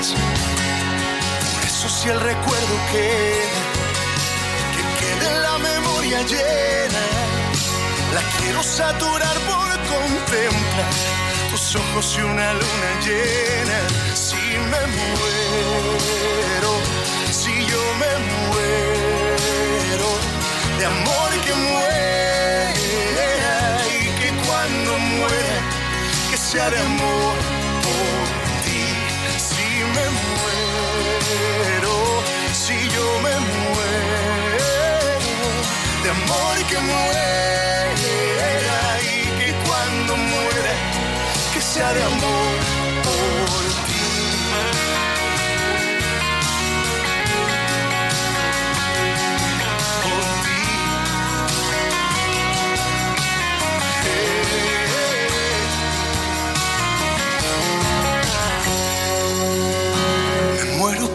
Por eso si el recuerdo queda, que quede la memoria llena, la quiero saturar por contemplar tus ojos y una luna llena. Si me muero, si yo me muero, de amor que muera y que cuando muera, que sea de amor muero, si yo me muero, de amor que muera y que cuando muera, que sea de amor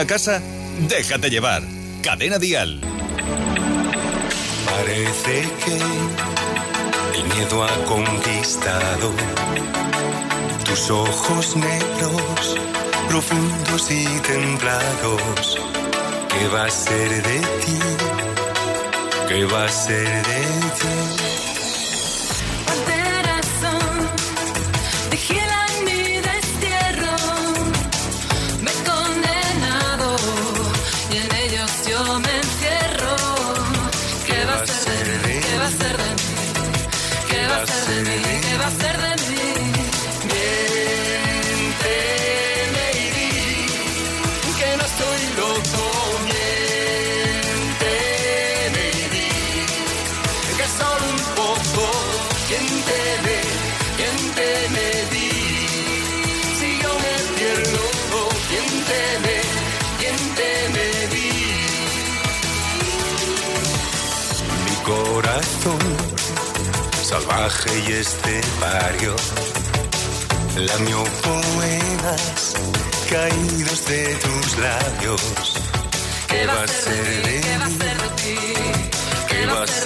a casa? Déjate llevar. Cadena Dial. Parece que el miedo ha conquistado tus ojos negros, profundos y templados. ¿Qué va a ser de ti? ¿Qué va a ser de ti? Salvaje y estepario Lamió poemas caídos de tus labios. ¿Qué va a ser de mí? ¿Qué va a ser de ti? ¿Qué va a ser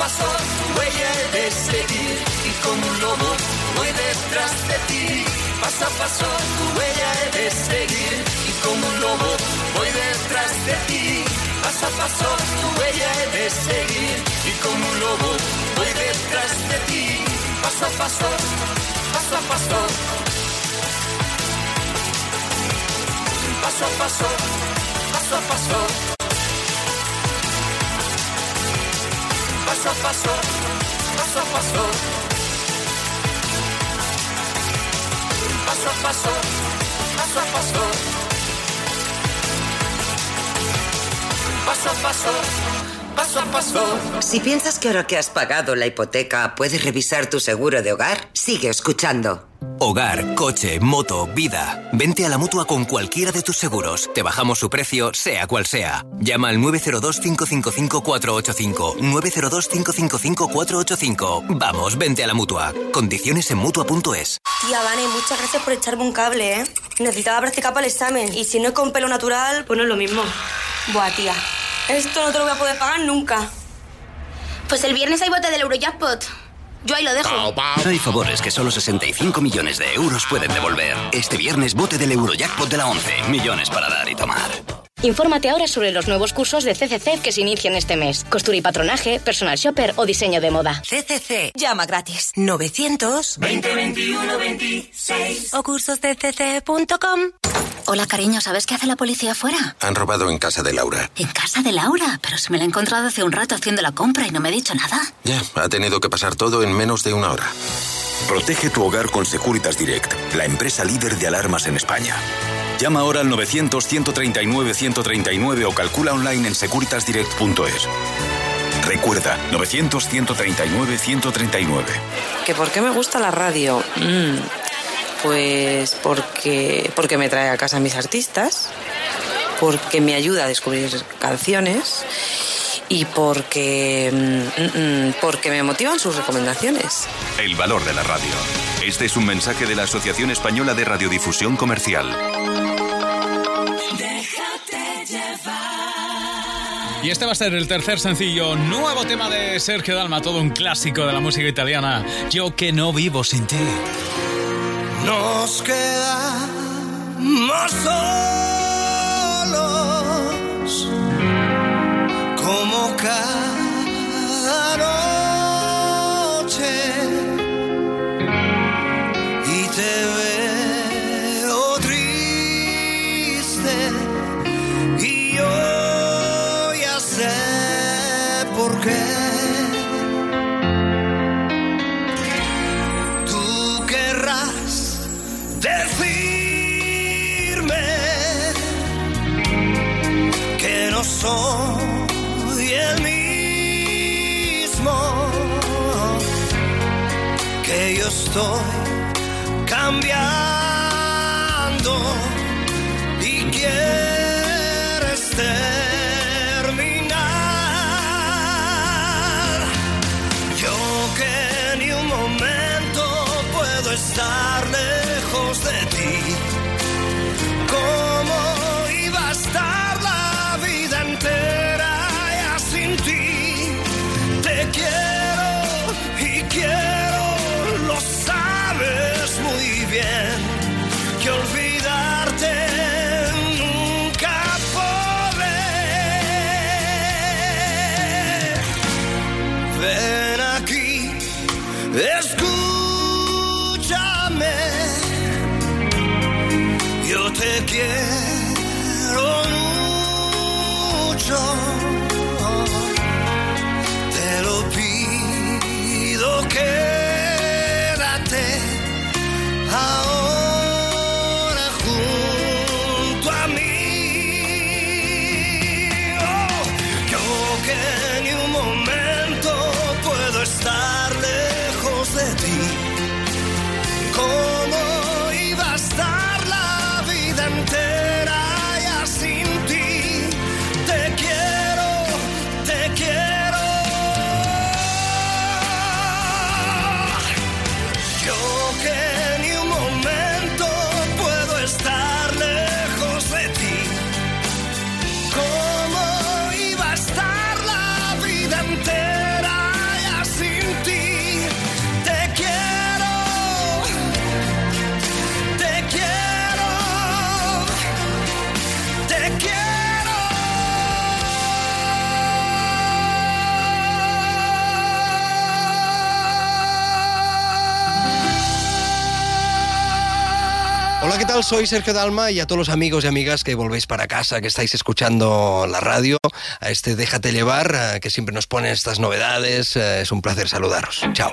Paso a paso tu huella de seguir y como un lobo voy detrás de ti. Paso a paso tu huella de seguir y como un lobo voy detrás de ti. Paso a paso tu huella de seguir y como un lobo voy detrás de ti. Paso a paso, paso a paso. Paso a paso, paso a paso. Paso a paso, paso a paso. Paso a paso, paso a paso. Paso a paso, paso a paso. Si piensas que ahora que has pagado la hipoteca puedes revisar tu seguro de hogar, sigue escuchando. Hogar, coche, moto, vida. Vente a la mutua con cualquiera de tus seguros. Te bajamos su precio, sea cual sea. Llama al 902-555-485. 902-555-485. Vamos, vente a la mutua. Condiciones en mutua.es. Tía, Vane, muchas gracias por echarme un cable, ¿eh? Necesitaba practicar para el examen. Y si no es con pelo natural, pues no es lo mismo. Buah, tía. Esto no te lo voy a poder pagar nunca. Pues el viernes hay bote del Eurojackpot. Yo ahí lo dejo. Hay favores que solo 65 millones de euros pueden devolver. Este viernes bote del Eurojackpot de la 11. Millones para dar y tomar. Infórmate ahora sobre los nuevos cursos de CCC que se inician este mes. Costura y patronaje, personal shopper o diseño de moda. CCC. Llama gratis. 900 2021 26 o cursoscc.com. Hola, cariño, ¿sabes qué hace la policía afuera? Han robado en casa de Laura. En casa de Laura, pero se me la he encontrado hace un rato haciendo la compra y no me ha dicho nada. Ya, ha tenido que pasar todo en menos de una hora. Protege tu hogar con Securitas Direct, la empresa líder de alarmas en España. Llama ahora al 900-139-139 o calcula online en securitasdirect.es. Recuerda, 900-139-139. ¿Que por qué me gusta la radio? Mm, pues porque, porque me trae a casa mis artistas, porque me ayuda a descubrir canciones y porque, mm, mm, porque me motivan sus recomendaciones. El valor de la radio. Este es un mensaje de la Asociación Española de Radiodifusión Comercial. Y este va a ser el tercer sencillo, nuevo tema de Sergio Dalma, todo un clásico de la música italiana. Yo que no vivo sin ti. Nos quedamos solos como cada noche y te veo triste y yo ya sé por qué. Tú querrás decirme que no soy estoy cambiando y quieres Soy Sergio Dalma y a todos los amigos y amigas que volvéis para casa, que estáis escuchando la radio, a este Déjate llevar, eh, que siempre nos pone estas novedades. eh, Es un placer saludaros. Chao.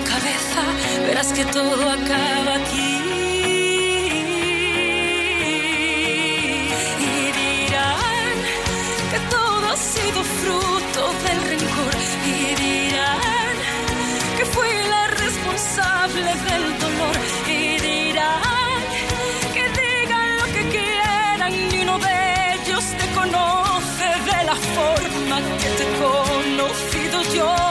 cabeza, verás que todo acaba aquí. Y dirán que todo ha sido fruto del rencor. Y dirán que fui la responsable del dolor. Y dirán que digan lo que quieran, ni uno de ellos te conoce de la forma que te he conocido yo.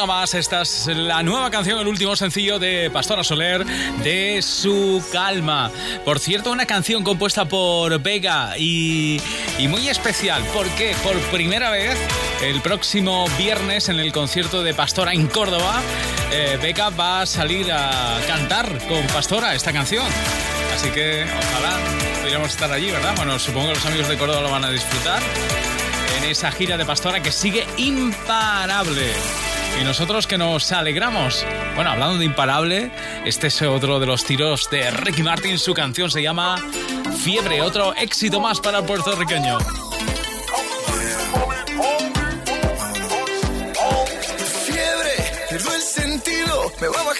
Una más, esta es la nueva canción, el último sencillo de Pastora Soler, de Su Calma. Por cierto, una canción compuesta por Vega y, y muy especial. ¿Por qué? Por primera vez, el próximo viernes en el concierto de Pastora en Córdoba, eh, Vega va a salir a cantar con Pastora esta canción. Así que ojalá pudiéramos estar allí, ¿verdad? Bueno, supongo que los amigos de Córdoba lo van a disfrutar en esa gira de Pastora que sigue imparable. Y nosotros que nos alegramos. Bueno, hablando de imparable, este es otro de los tiros de Ricky Martin. Su canción se llama Fiebre, otro éxito más para el puertorriqueño. Fiebre, sentido, me va bajando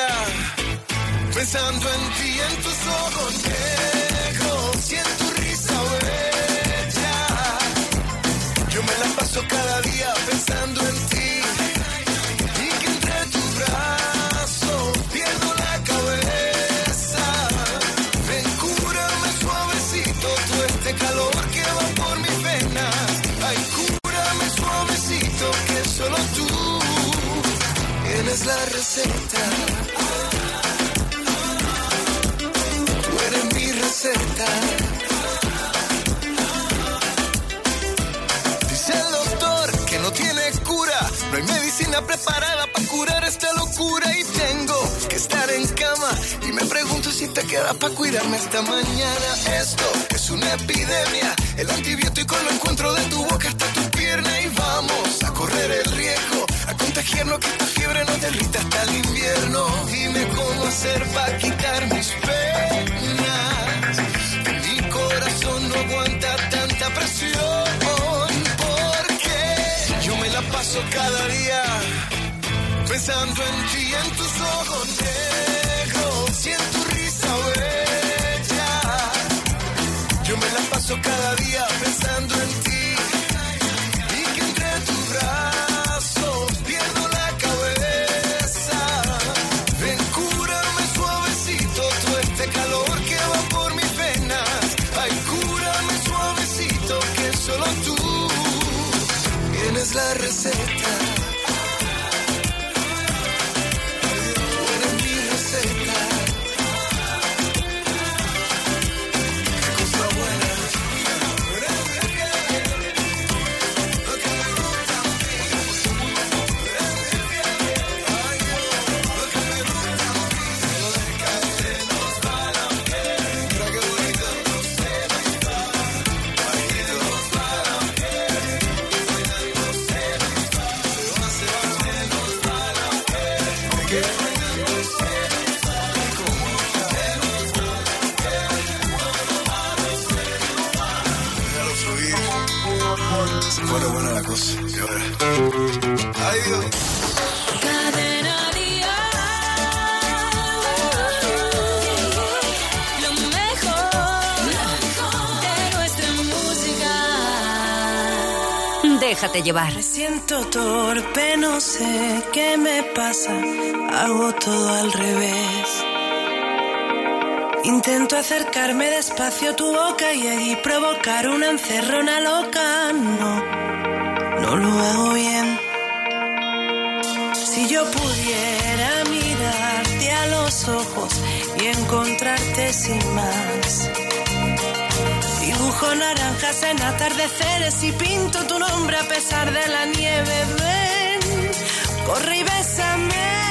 Pensando en ti en tus ojos negros, siento risa, oh bella. Yo me las paso cada día pensando en ti. Y que entre tu brazo pierdo la cabeza. Ven, cúrame suavecito, todo este calor que va por mi pena. Ay, cúrame suavecito, que solo tú tienes la receta. Dice el doctor que no tiene cura. No hay medicina preparada para curar esta locura. Y tengo que estar en cama. Y me pregunto si te queda para cuidarme esta mañana. Esto es una epidemia. El antibiótico lo encuentro de tu boca hasta tu pierna. Y vamos a correr el riesgo. A contagiarnos que esta fiebre nos derrita hasta el invierno. Dime cómo hacer para quitar mis penas. Mi corazón no aguanta tanta presión. Porque yo me la paso cada día pensando en ti, en tus ojos negros y en tu risa bella. Yo me la paso cada día pensando Se pone buena la cosa. Y ahora. Ay, Dios. Cadena Lo mejor de nuestra música. Déjate llevar. Me siento torpe, no sé qué me pasa. Hago todo al revés. Intento acercarme despacio a tu boca y allí provocar una encerrona loca. No, no lo hago bien. Si yo pudiera mirarte a los ojos y encontrarte sin más. Dibujo naranjas en atardeceres y pinto tu nombre a pesar de la nieve. Ven, corre y bésame.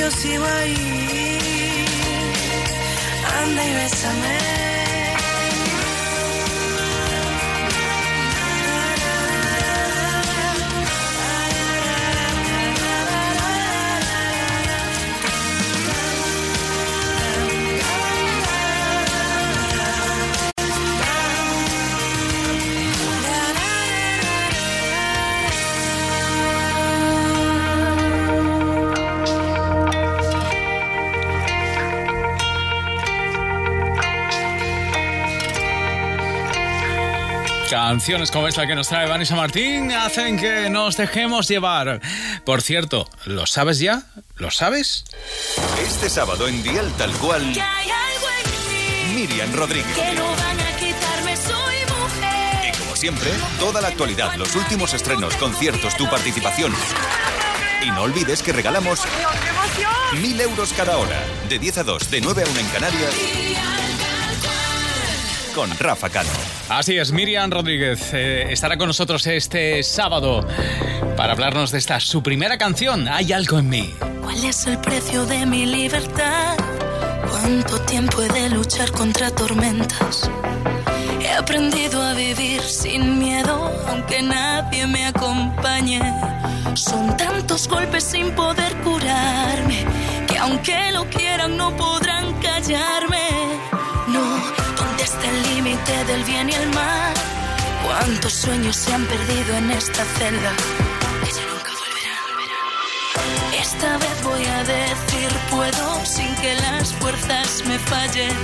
yo sigo ahí. Anda y bésame. Canciones como esta que nos trae Vanessa Martín hacen que nos dejemos llevar. Por cierto, ¿lo sabes ya? ¿Lo sabes? Este sábado en Dial Tal Cual, Que hay algo en mí Miriam Rodríguez. que no van a quitarme, soy mujer. Y como siempre, toda la actualidad, los últimos estrenos, conciertos, tu participación. Y no olvides que regalamos mil euros cada hora, de 10 a 2, de 9 a 1 en Canarias, con Rafa Cano. Así es, Miriam Rodríguez eh, estará con nosotros este sábado para hablarnos de esta, su primera canción, Hay algo en mí. ¿Cuál es el precio de mi libertad? ¿Cuánto tiempo he de luchar contra tormentas? He aprendido a vivir sin miedo, aunque nadie me acompañe. Son tantos golpes sin poder curarme, que aunque lo quieran no podrán callarme. No, ¿dónde está el límite del bien y el mal? ¿Cuántos sueños se han perdido en esta celda? Que ya nunca volverán. Esta vez voy a decir puedo sin que las fuerzas me fallen.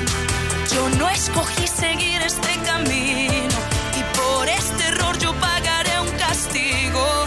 Yo no escogí seguir este camino y por este error yo pagaré un castigo.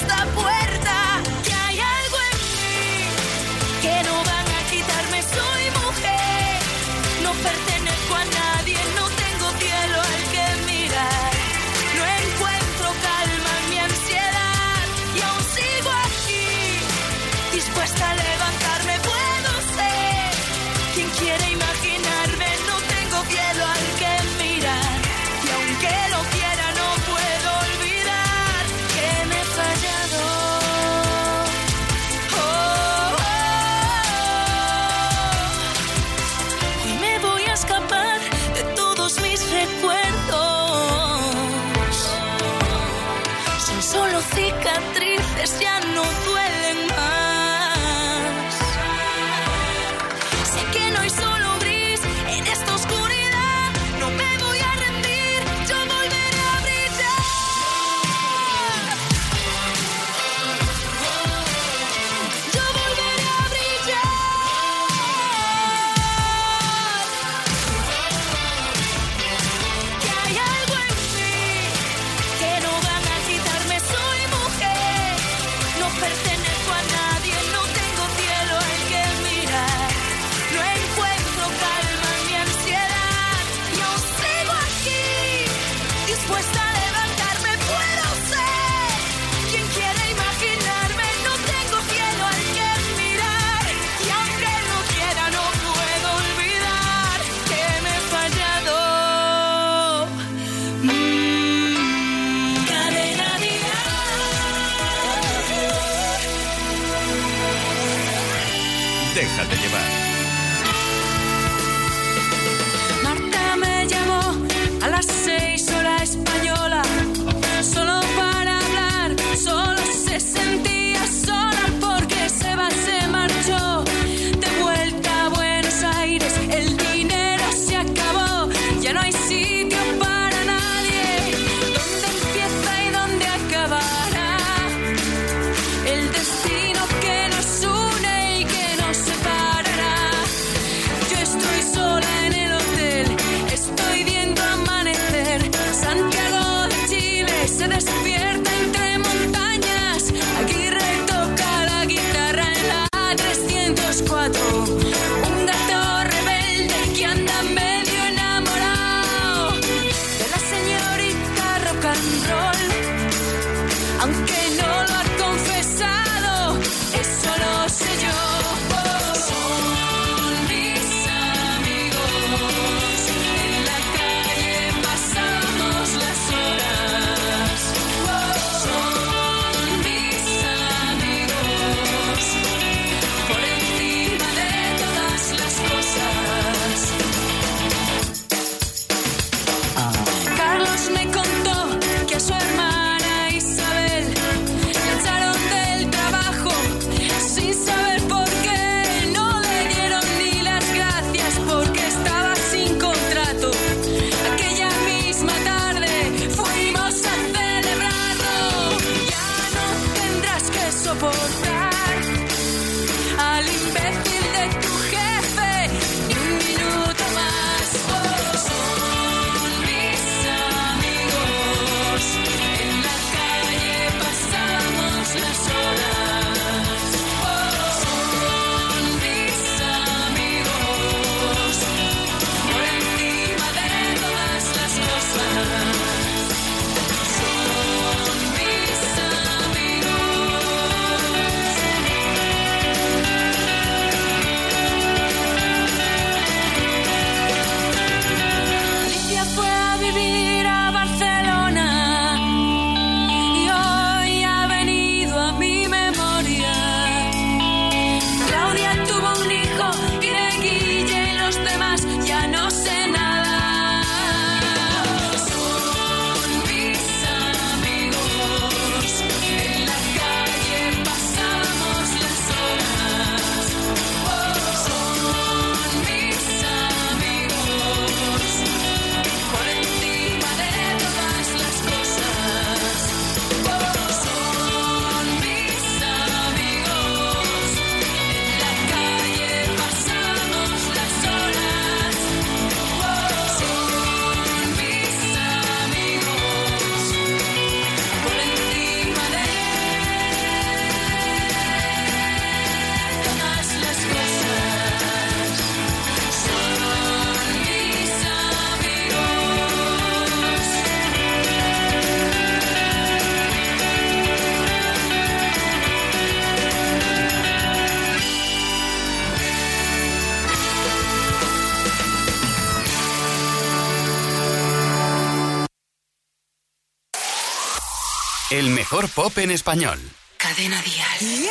mejor pop en español. Cadena Dial.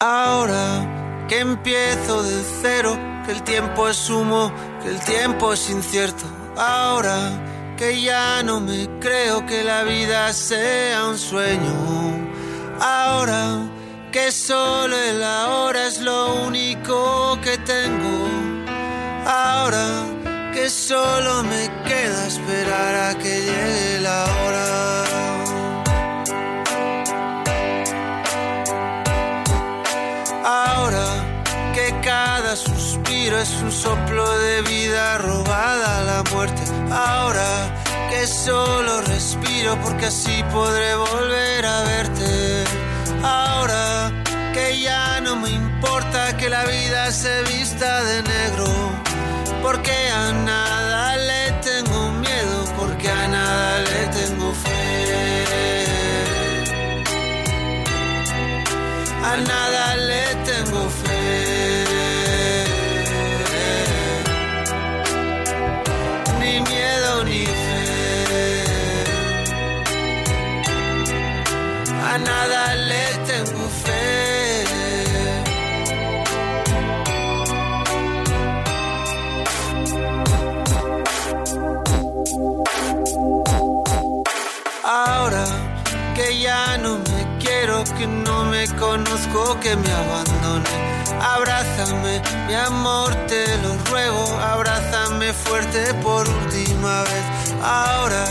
Ahora que empiezo de cero, que el tiempo es humo, que el tiempo es incierto. Ahora que ya no me creo que la vida sea un sueño. Ahora que solo el ahora es lo único que tengo. Ahora que solo me queda esperar a que llegue la hora. Ahora que cada suspiro es un soplo de vida robada a la muerte. Ahora que solo respiro porque así podré volver a verte. Ahora que ya no me importa que la vida se vista de negro. Porque a nada le tengo miedo, porque a nada le tengo fe. A nada le tengo fe. Que no me conozco, que me abandone. Abrázame, mi amor, te lo ruego, abrázame fuerte por última vez. Ahora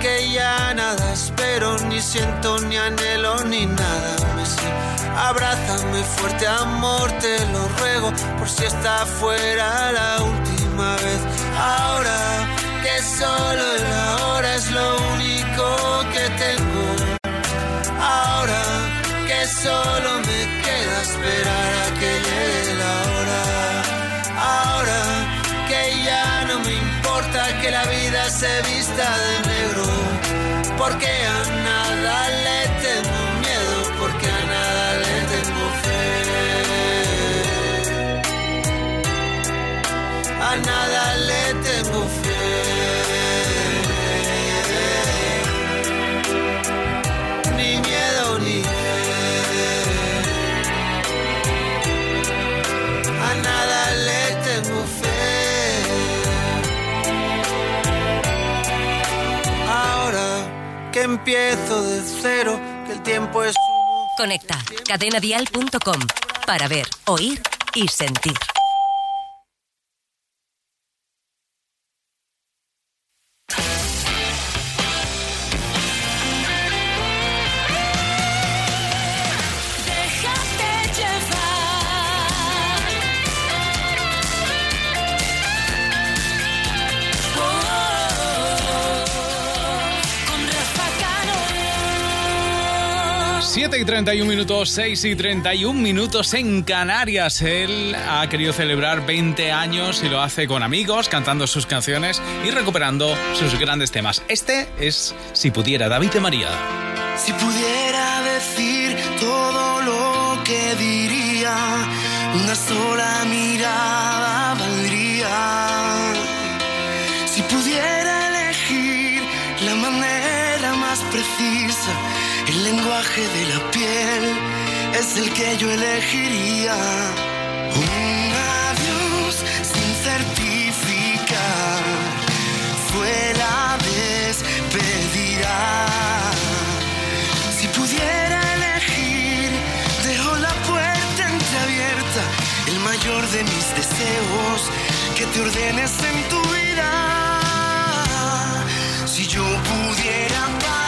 que ya nada espero, ni siento, ni anhelo, ni nada me sé. Abrázame fuerte, amor, te lo ruego, por si está fuera la última vez. Ahora que solo el ahora es lo único que tengo. Empiezo de cero, que el tiempo es Conecta cadenadial.com para ver, oír y sentir. 7 y 31 minutos, 6 y 31 minutos en Canarias. Él ha querido celebrar 20 años y lo hace con amigos, cantando sus canciones y recuperando sus grandes temas. Este es Si pudiera, David de María. Si pudiera decir todo lo que diría, una sola mirada lenguaje de la piel es el que yo elegiría. Un adiós sin certificar fue la despedida. Si pudiera elegir, dejo la puerta entreabierta, el mayor de mis deseos, que te ordenes en tu vida. Si yo pudiera parar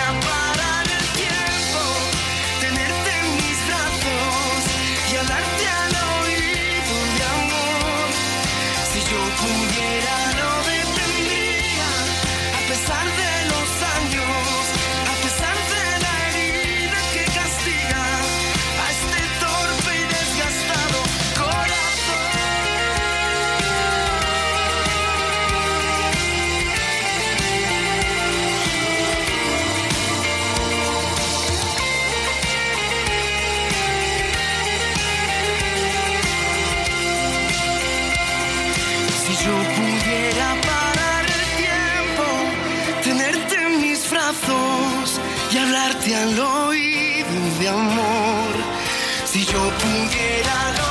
Si yo pudiera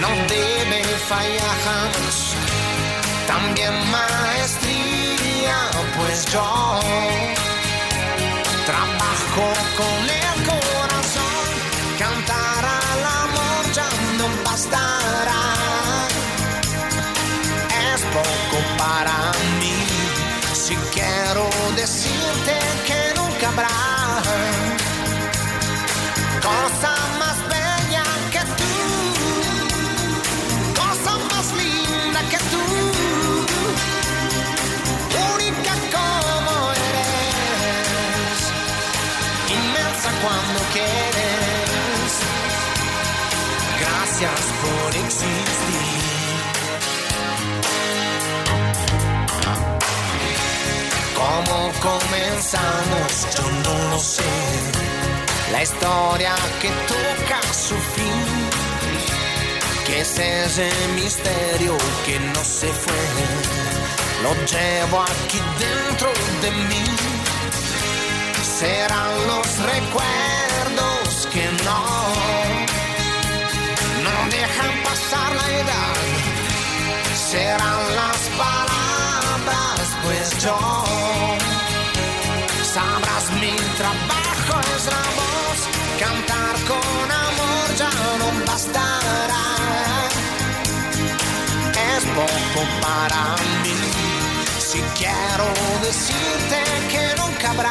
No debe fallar jamás. También maestría, pues yo trabajo con el corazón. Cantar al amor ya no bastará. Es poco para mí. Si quiero decirte que nunca habrá cuando quieres. Gracias por existir. ¿Cómo comenzamos? Yo no lo sé. La historia que toca su fin. Es ese misterio que no se fue. Lo llevo aquí dentro de mí. Serán los recuerdos que no, no dejan pasar la edad. Serán las palabras, pues yo sabrás mi trabajo poco para mí. Si quiero decirte que nunca habrá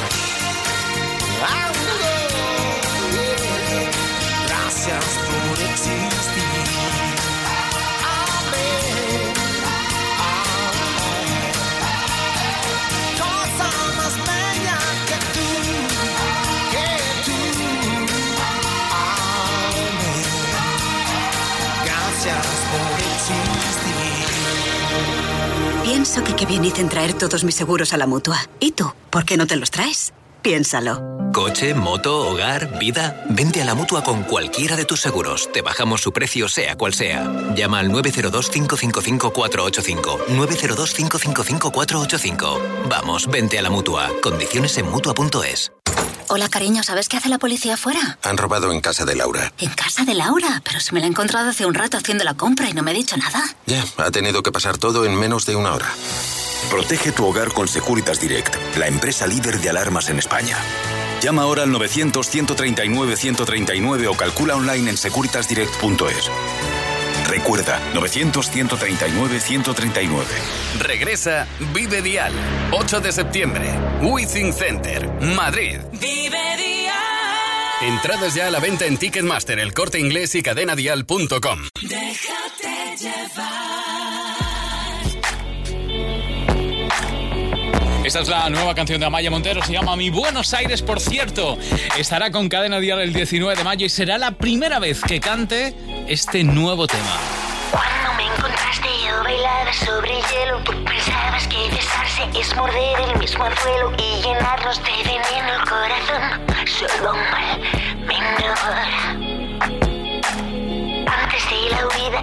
Pienso que qué bien traer todos mis seguros a la mutua. ¿Y tú? ¿Por qué no te los traes? Piénsalo. Coche, moto, hogar, vida. Vente a la mutua con cualquiera de tus seguros. Te bajamos su precio, sea cual sea. Llama al 902-555-485. 902-555-485. Vamos, vente a la mutua. Condiciones en mutua.es. Hola, cariño, ¿sabes qué hace la policía afuera? Han robado en casa de Laura. En casa de Laura, pero se me la he encontrado hace un rato haciendo la compra y no me ha dicho nada. Ya, ha tenido que pasar todo en menos de una hora. Protege tu hogar con Securitas Direct, la empresa líder de alarmas en España. Llama ahora al 900-139-139 o calcula online en securitasdirect.es. Recuerda, 900-139-139. Regresa Vive Dial. 8 de septiembre. Withing Center, Madrid. Vive Dial. Entradas ya a la venta en Ticketmaster, el corte inglés y cadenadial.com. Déjate llevar. Esta es la nueva canción de Amaya Montero, se llama Mi Buenos Aires, por cierto. Estará con Cadena Dial el 19 de mayo y será la primera vez que cante este nuevo tema. Cuando me encontraste yo bailaba sobre el hielo Tú pensabas que besarse es morder el mismo anzuelo Y llenarnos de veneno el corazón Solo un mal menor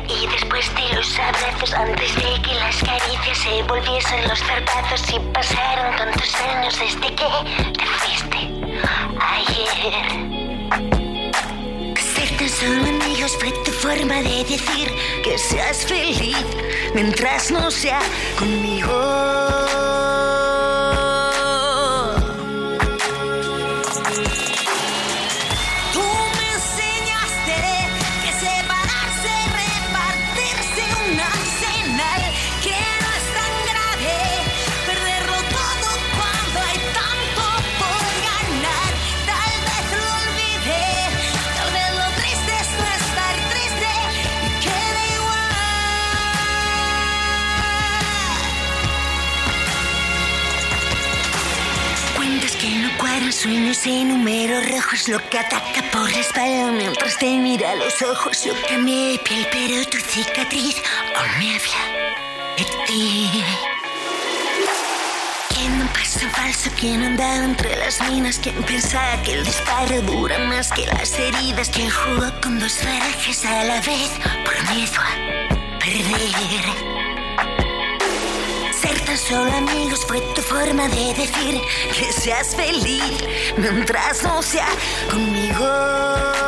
y después de los abrazos Antes de que las caricias se volviesen los zarpazos Y pasaron tantos años desde que te fuiste ayer ser tan solo amigos fue tu forma de decir que seas feliz mientras no sea conmigo. Y números rojos, lo que ataca por la espalda mientras te mira a los ojos. Yo cambié de piel, pero tu cicatriz aún me habla de ti. ¿Quién un paso falso? ¿Quién andaba entre las minas? ¿Quién pensaba que el disparo dura más que las heridas? ¿Quién jugó con dos barajas a la vez por miedo a perder? Ser tan solo amigos fue tu forma de decir que seas feliz mientras no sea conmigo.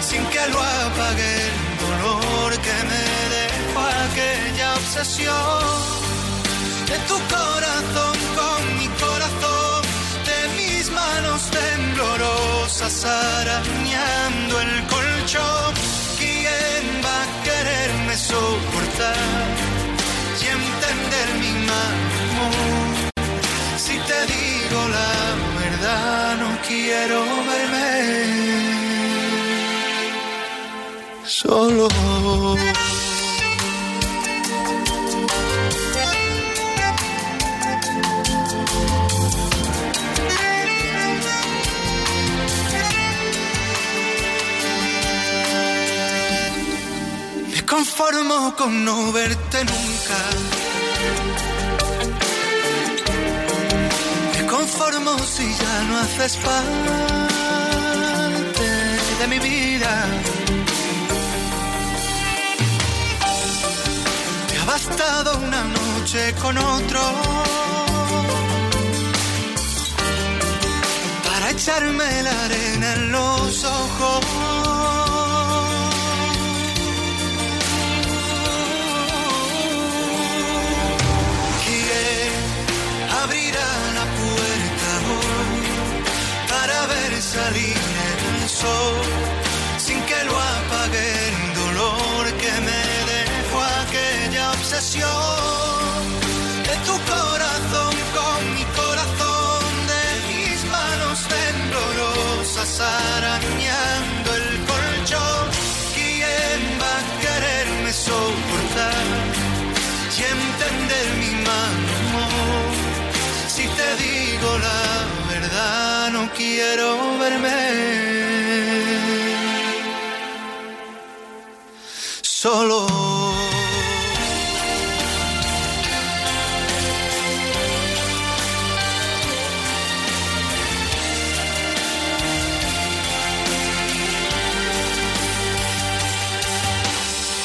Sin que lo apague el dolor que me dejó aquella obsesión de tu corazón con mi corazón, de mis manos temblorosas arañando el colchón. ¿Quién va a quererme soportar y entender mi mal? Si te digo la verdad, no quiero verme solo. Me conformo con no verte nunca. Me conformo si ya no haces parte de mi vida. Bastado una noche con otro para echarme la arena en los ojos. ¿Quién abrirá la puerta hoy para ver salir el sol arañando el colchón? ¿Quién va a quererme soportar? y entender mi humor. Si te digo la verdad, no quiero verme solo.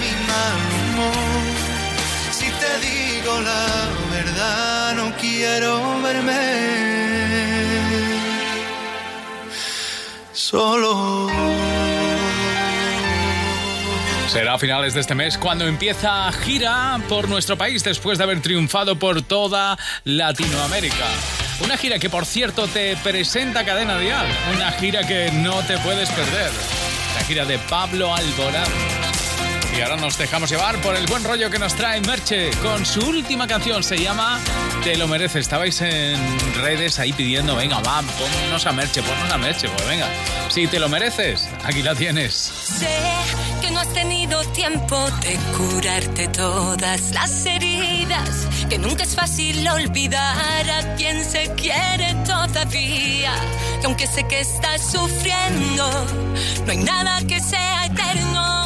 Mi mal humor. Si te digo la verdad, no quiero verme solo. Será a finales de este mes cuando empieza gira por nuestro país después de haber triunfado por toda Latinoamérica. Una gira que, por cierto, te presenta Cadena Dial. Una gira que no te puedes perder. La gira de Pablo Alborán. Y ahora nos dejamos llevar por el buen rollo que nos trae Merche con su última canción. Se llama Te lo mereces. Estabais en redes ahí pidiendo, venga, va, ponnos a Merche, ponnos a Merche. Pues venga, si te lo mereces, aquí la tienes. Sé que no has tenido tiempo de curarte todas las heridas, que nunca es fácil olvidar a quien se quiere todavía, que aunque sé que estás sufriendo, no hay nada que sea eterno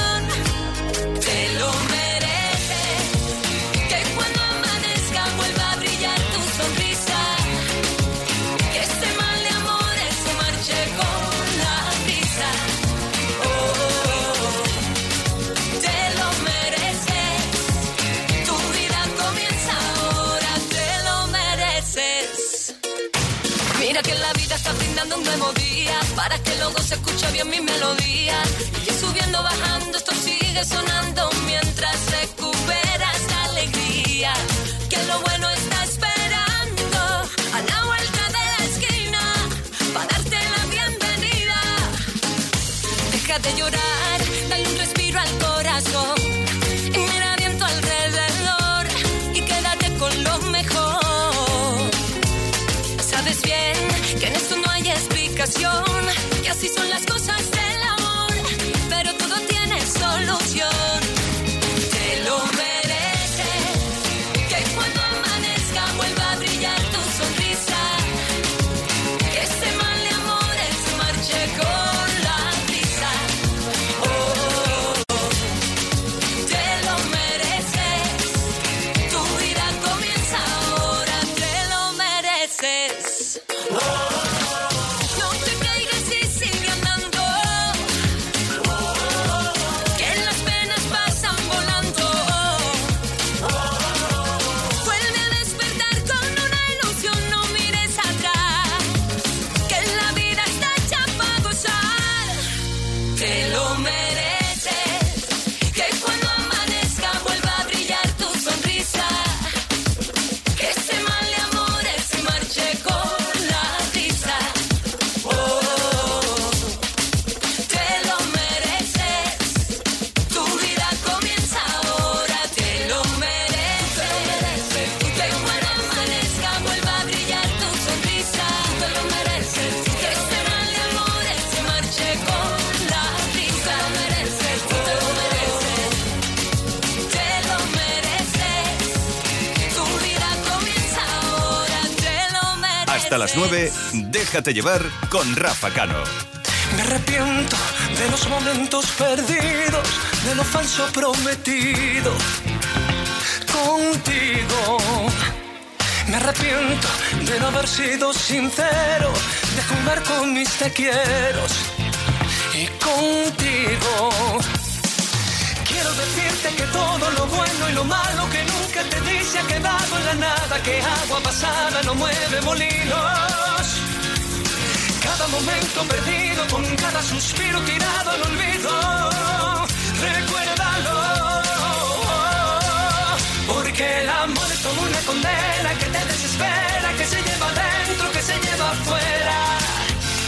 Escucha bien mi melodía. Y subiendo, bajando, esto sigue sonando mientras recuperas las 9, déjate llevar con Rafa Cano. Me arrepiento de los momentos perdidos, de lo falso prometido contigo. Me arrepiento de no haber sido sincero, de jugar con mis te quieros y contigo. Decirte que todo lo bueno y lo malo que nunca te di se ha quedado en la nada, que agua pasada no mueve molinos. Cada momento perdido, con cada suspiro tirado al olvido. Recuérdalo. Porque el amor es como una condena que te desespera, que se lleva dentro, que se lleva afuera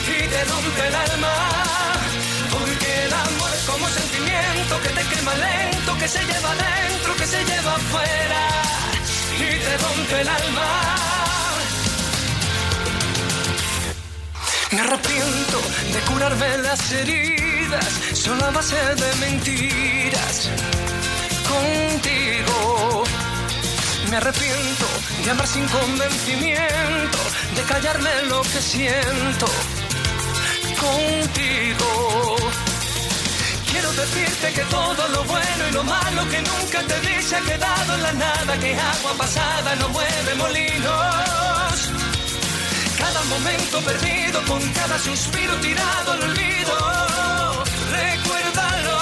y te rompe el alma. Que te quema lento, que se lleva dentro, que se lleva afuera y te rompe el alma. Me arrepiento de curarme las heridas solo a base de mentiras contigo. Me arrepiento de amar sin convencimiento, de callarme lo que siento contigo. Quiero decirte que todo lo bueno y lo malo que nunca te di se ha quedado en la nada, que agua pasada no mueve molinos. Cada momento perdido, con cada suspiro tirado al olvido. Recuérdalo.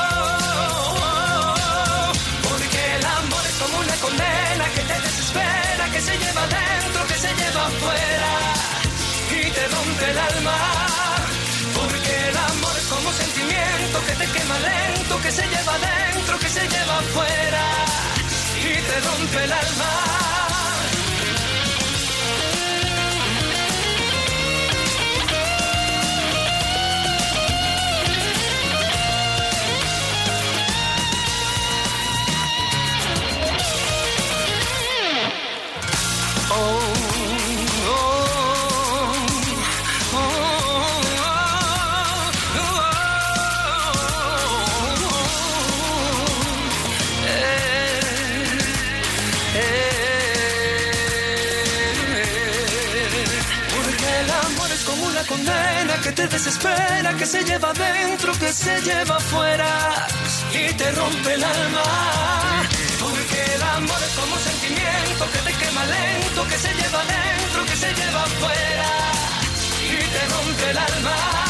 Porque el amor es como una condena que te desespera, que se lleva dentro, que se lleva afuera y te rompe el alma. Te quema que se lleva dentro, que se lleva afuera y te rompe el alma. Que te desespera, que se lleva dentro, que se lleva afuera y te rompe el alma. Porque el amor es como sentimiento que te quema lento, que se lleva dentro, que se lleva afuera y te rompe el alma.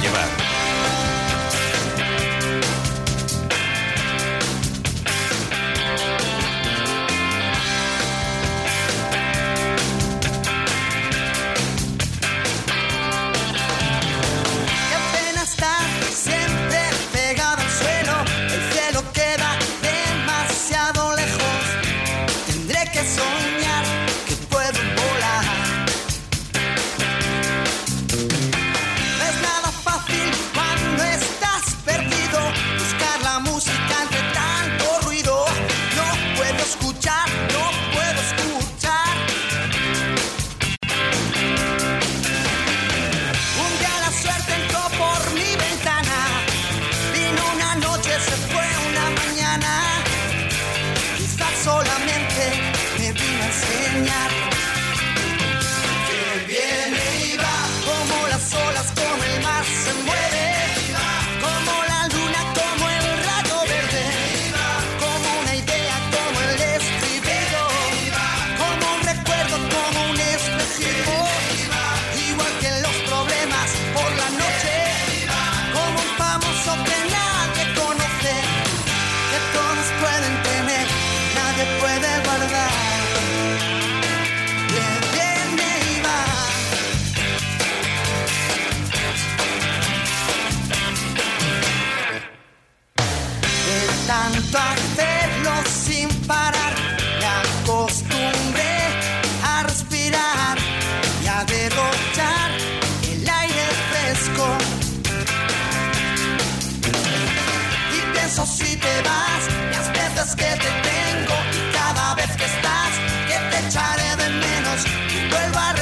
llevar.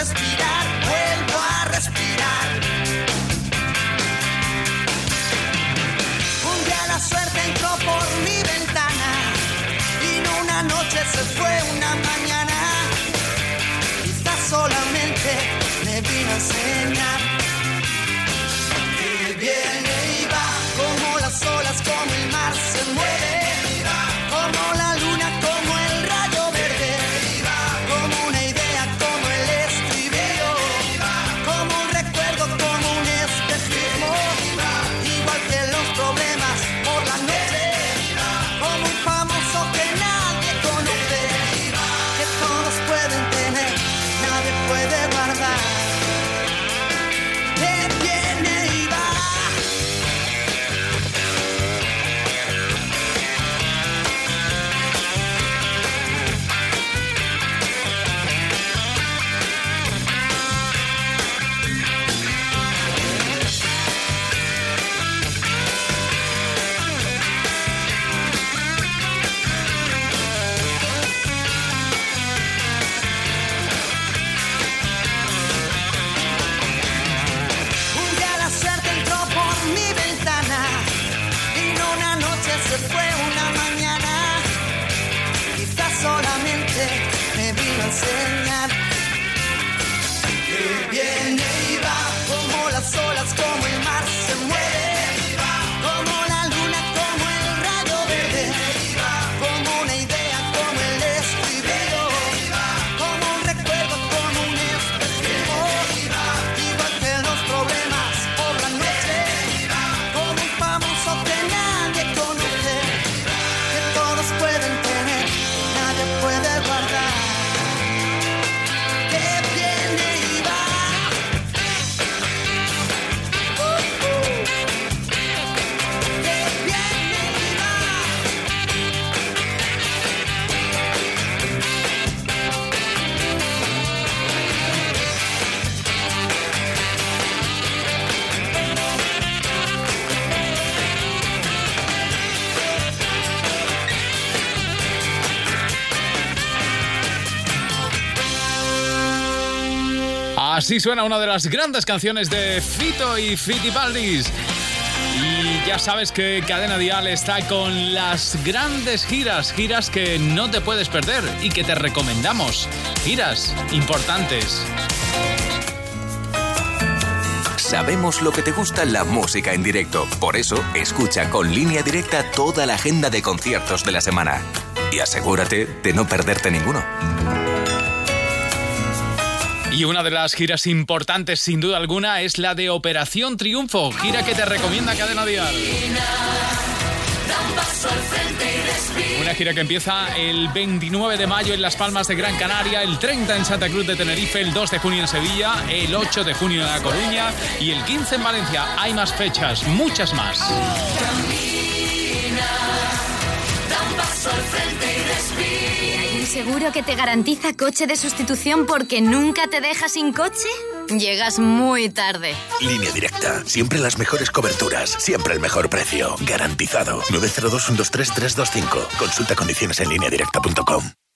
respirar, vuelvo a respirar. Un día la suerte entró por mi ventana y una noche se fue una mañana. Quizás solamente me vino a enseñar. Así suena una de las grandes canciones de Fito y Fitipaldis. Y ya sabes que Cadena Dial está con las grandes giras, giras que no te puedes perder y que te recomendamos. Giras importantes. Sabemos lo que te gusta la música en directo. Por eso, escucha con línea directa toda la agenda de conciertos de la semana. Y asegúrate de no perderte ninguno. Y una de las giras importantes, sin duda alguna, es la de Operación Triunfo, gira que te recomienda Cadena Dial. Una gira que empieza el 29 de mayo en Las Palmas de Gran Canaria, el 30 en Santa Cruz de Tenerife, el 2 de junio en Sevilla, el 8 de junio en La Coruña y el 15 en Valencia. Hay más fechas, muchas más. Seguro que te garantiza coche de sustitución porque nunca te deja sin coche? Llegas muy tarde. Línea directa. Siempre las mejores coberturas. Siempre el mejor precio. Garantizado. 902 123 325. Consulta condiciones en lineadirecta.com.